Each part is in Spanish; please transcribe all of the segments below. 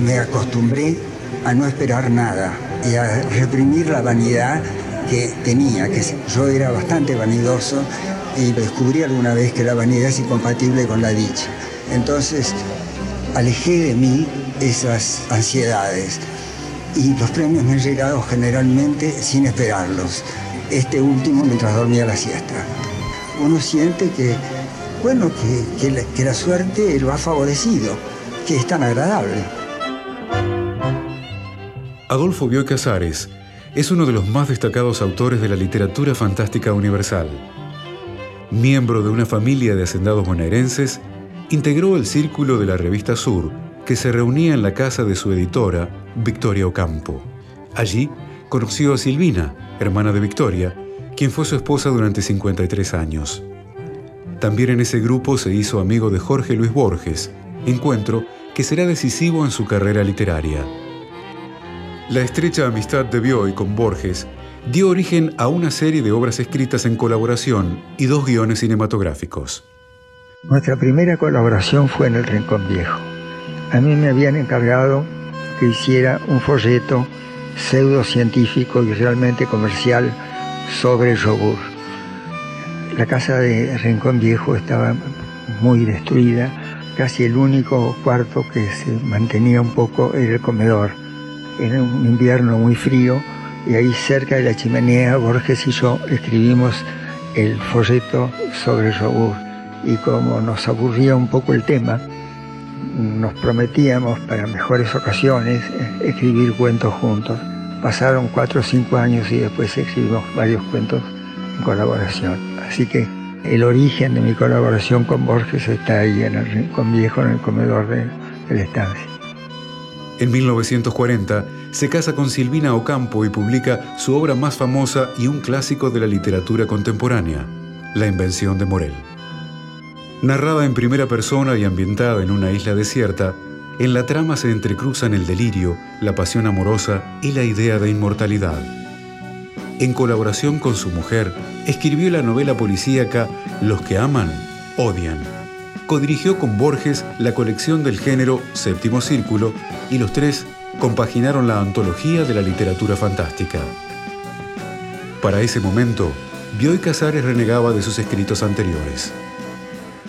me acostumbré a no esperar nada y a reprimir la vanidad que tenía, que yo era bastante vanidoso y descubrí alguna vez que la vanidad es incompatible con la dicha. Entonces alejé de mí esas ansiedades y los premios me han llegado generalmente sin esperarlos. Este último mientras dormía la siesta. Uno siente que, bueno, la, que la suerte lo ha favorecido, que es tan agradable. Adolfo Bioy Casares es uno de los más destacados autores de la literatura fantástica universal. Miembro de una familia de hacendados bonaerenses, integró el círculo de la revista Sur, que se reunía en la casa de su editora, Victoria Ocampo. Allí conoció a Silvina, hermana de Victoria, quien fue su esposa durante 53 años. También en ese grupo se hizo amigo de Jorge Luis Borges, encuentro que será decisivo en su carrera literaria. La estrecha amistad de Bioy con Borges dio origen a una serie de obras escritas en colaboración y dos guiones cinematográficos. Nuestra primera colaboración fue en el Rincón Viejo. A mí me habían encargado que hiciera un folleto pseudocientífico y realmente comercial sobre yogur. La casa de Rincón Viejo estaba muy destruida, casi el único cuarto que se mantenía un poco era el comedor en un invierno muy frío y ahí cerca de la chimenea Borges y yo escribimos el folleto sobre el yogur y como nos aburría un poco el tema, nos prometíamos para mejores ocasiones escribir cuentos juntos. Pasaron cuatro o cinco años y después escribimos varios cuentos en colaboración. Así que el origen de mi colaboración con Borges está ahí en el Rincón Viejo, en el comedor de, de la estancia. En 1940 se casa con Silvina Ocampo y publica su obra más famosa y un clásico de la literatura contemporánea, La invención de Morel. Narrada en primera persona y ambientada en una isla desierta, en la trama se entrecruzan el delirio, la pasión amorosa y la idea de inmortalidad. En colaboración con su mujer, escribió la novela policíaca Los que aman, odian codirigió con Borges la colección del género Séptimo Círculo y los tres compaginaron la antología de la literatura fantástica. Para ese momento, Bioy Casares renegaba de sus escritos anteriores.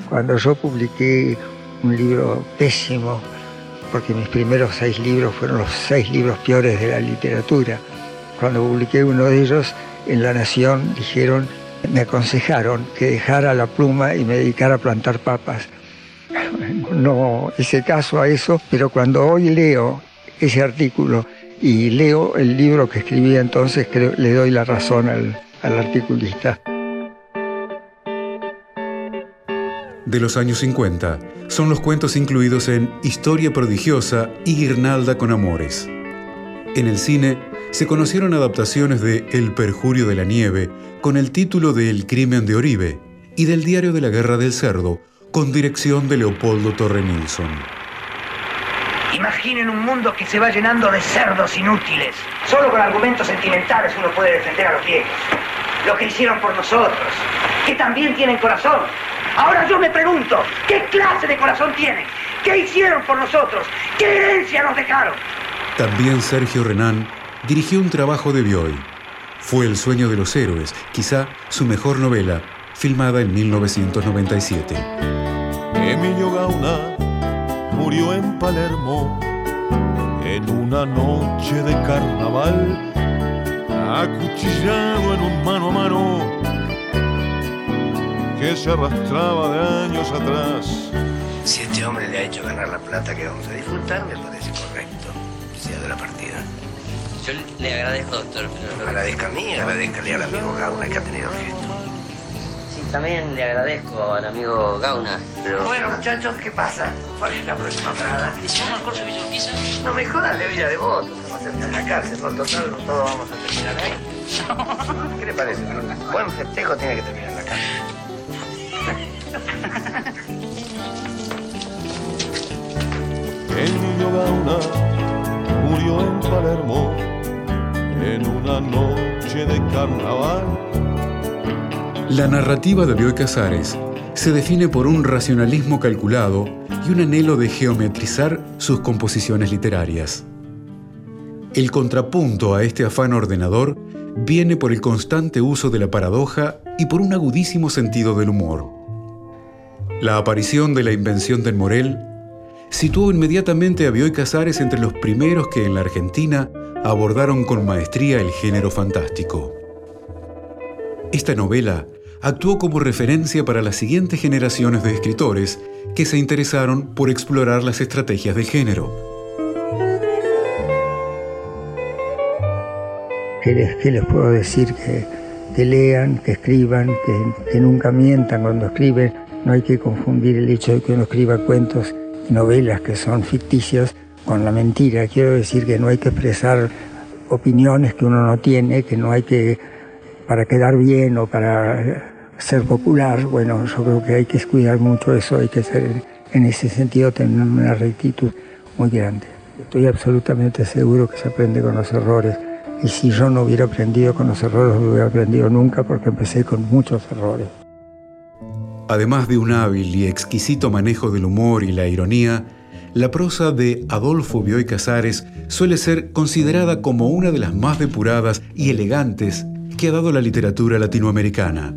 Cuando yo publiqué un libro pésimo, porque mis primeros seis libros fueron los seis libros peores de la literatura, cuando publiqué uno de ellos, en La Nación dijeron me aconsejaron que dejara la pluma y me dedicara a plantar papas. No hice caso a eso, pero cuando hoy leo ese artículo y leo el libro que escribí entonces, le doy la razón al, al articulista. De los años 50 son los cuentos incluidos en Historia prodigiosa y Guirnalda con amores. En el cine se conocieron adaptaciones de El perjurio de la nieve, con el título de El crimen de Oribe, y del Diario de la Guerra del Cerdo, con dirección de Leopoldo Torre Nilsson. Imaginen un mundo que se va llenando de cerdos inútiles. Solo con argumentos sentimentales uno puede defender a los viejos. Lo que hicieron por nosotros, que también tienen corazón. Ahora yo me pregunto, ¿qué clase de corazón tienen? ¿Qué hicieron por nosotros? ¿Qué herencia nos dejaron? También Sergio Renán dirigió un trabajo de Bioy. Fue El sueño de los héroes, quizá su mejor novela, filmada en 1997. Emilio Gauna murió en Palermo en una noche de carnaval, acuchillado en un mano a mano que se arrastraba de años atrás. Si este hombre le ha hecho ganar la plata que vamos a disfrutar, me parece correcto, de la partida. Yo le agradezco, doctor. Pero agradezca a mí, agradezcale al amigo Gauna que ha tenido gesto. Sí, también le agradezco al amigo Gauna. Pero... Bueno, muchachos, ¿qué pasa? ¿Cuál es la próxima parada? ¿Hicimos el curso de Villa No me jodas de Villa de Votos, vamos a en la cárcel, con total, todos vamos a terminar ahí. ¿Qué le parece? Un buen festejo tiene que terminar en la cárcel. El niño Gauna murió en Palermo en una noche de carnaval. La narrativa de Bioy Casares se define por un racionalismo calculado y un anhelo de geometrizar sus composiciones literarias. El contrapunto a este afán ordenador viene por el constante uso de la paradoja y por un agudísimo sentido del humor. La aparición de la invención del Morel situó inmediatamente a Bioy Casares entre los primeros que en la Argentina abordaron con maestría el género fantástico. Esta novela actuó como referencia para las siguientes generaciones de escritores que se interesaron por explorar las estrategias del género. ¿Qué les, puedo decir? Que, que, lean, que escriban, que, nunca mientan cuando escriben. No hay que confundir el hecho de que uno escriba cuentos novelas que son ficticias con la mentira. Quiero decir que no hay que expresar opiniones que uno no tiene, que no hay que para quedar bien o para ser popular, bueno, yo creo que hay que cuidar mucho eso, hay que ser en ese sentido tener una rectitud muy grande. Estoy absolutamente seguro que se aprende con los errores y si yo no hubiera aprendido con los errores no hubiera aprendido nunca porque empecé con muchos errores. Además de un hábil y exquisito manejo del humor y la ironía, la prosa de Adolfo Bioy Casares suele ser considerada como una de las más depuradas y elegantes que ha dado la literatura latinoamericana.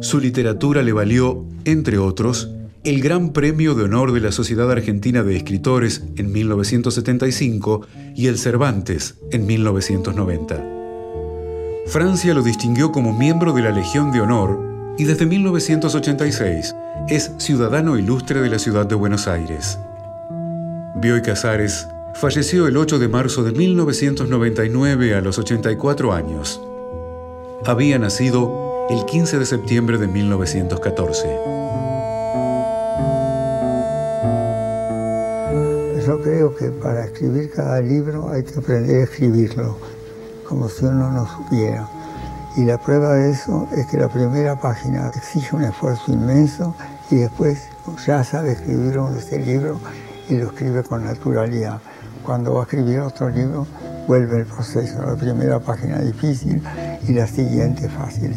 Su literatura le valió, entre otros, el Gran Premio de Honor de la Sociedad Argentina de Escritores en 1975 y el Cervantes en 1990. Francia lo distinguió como miembro de la Legión de Honor y desde 1986 es ciudadano ilustre de la ciudad de Buenos Aires. Bioy Casares falleció el 8 de marzo de 1999 a los 84 años. Había nacido el 15 de septiembre de 1914. Yo creo que para escribir cada libro hay que aprender a escribirlo, como si uno no supiera. Y la prueba de eso es que la primera página exige un esfuerzo inmenso y después ya sabe escribir este libro y lo escribe con naturalidad cuando va a escribir otro libro, vuelve el proceso, la primera página difícil y las siguientes fáciles.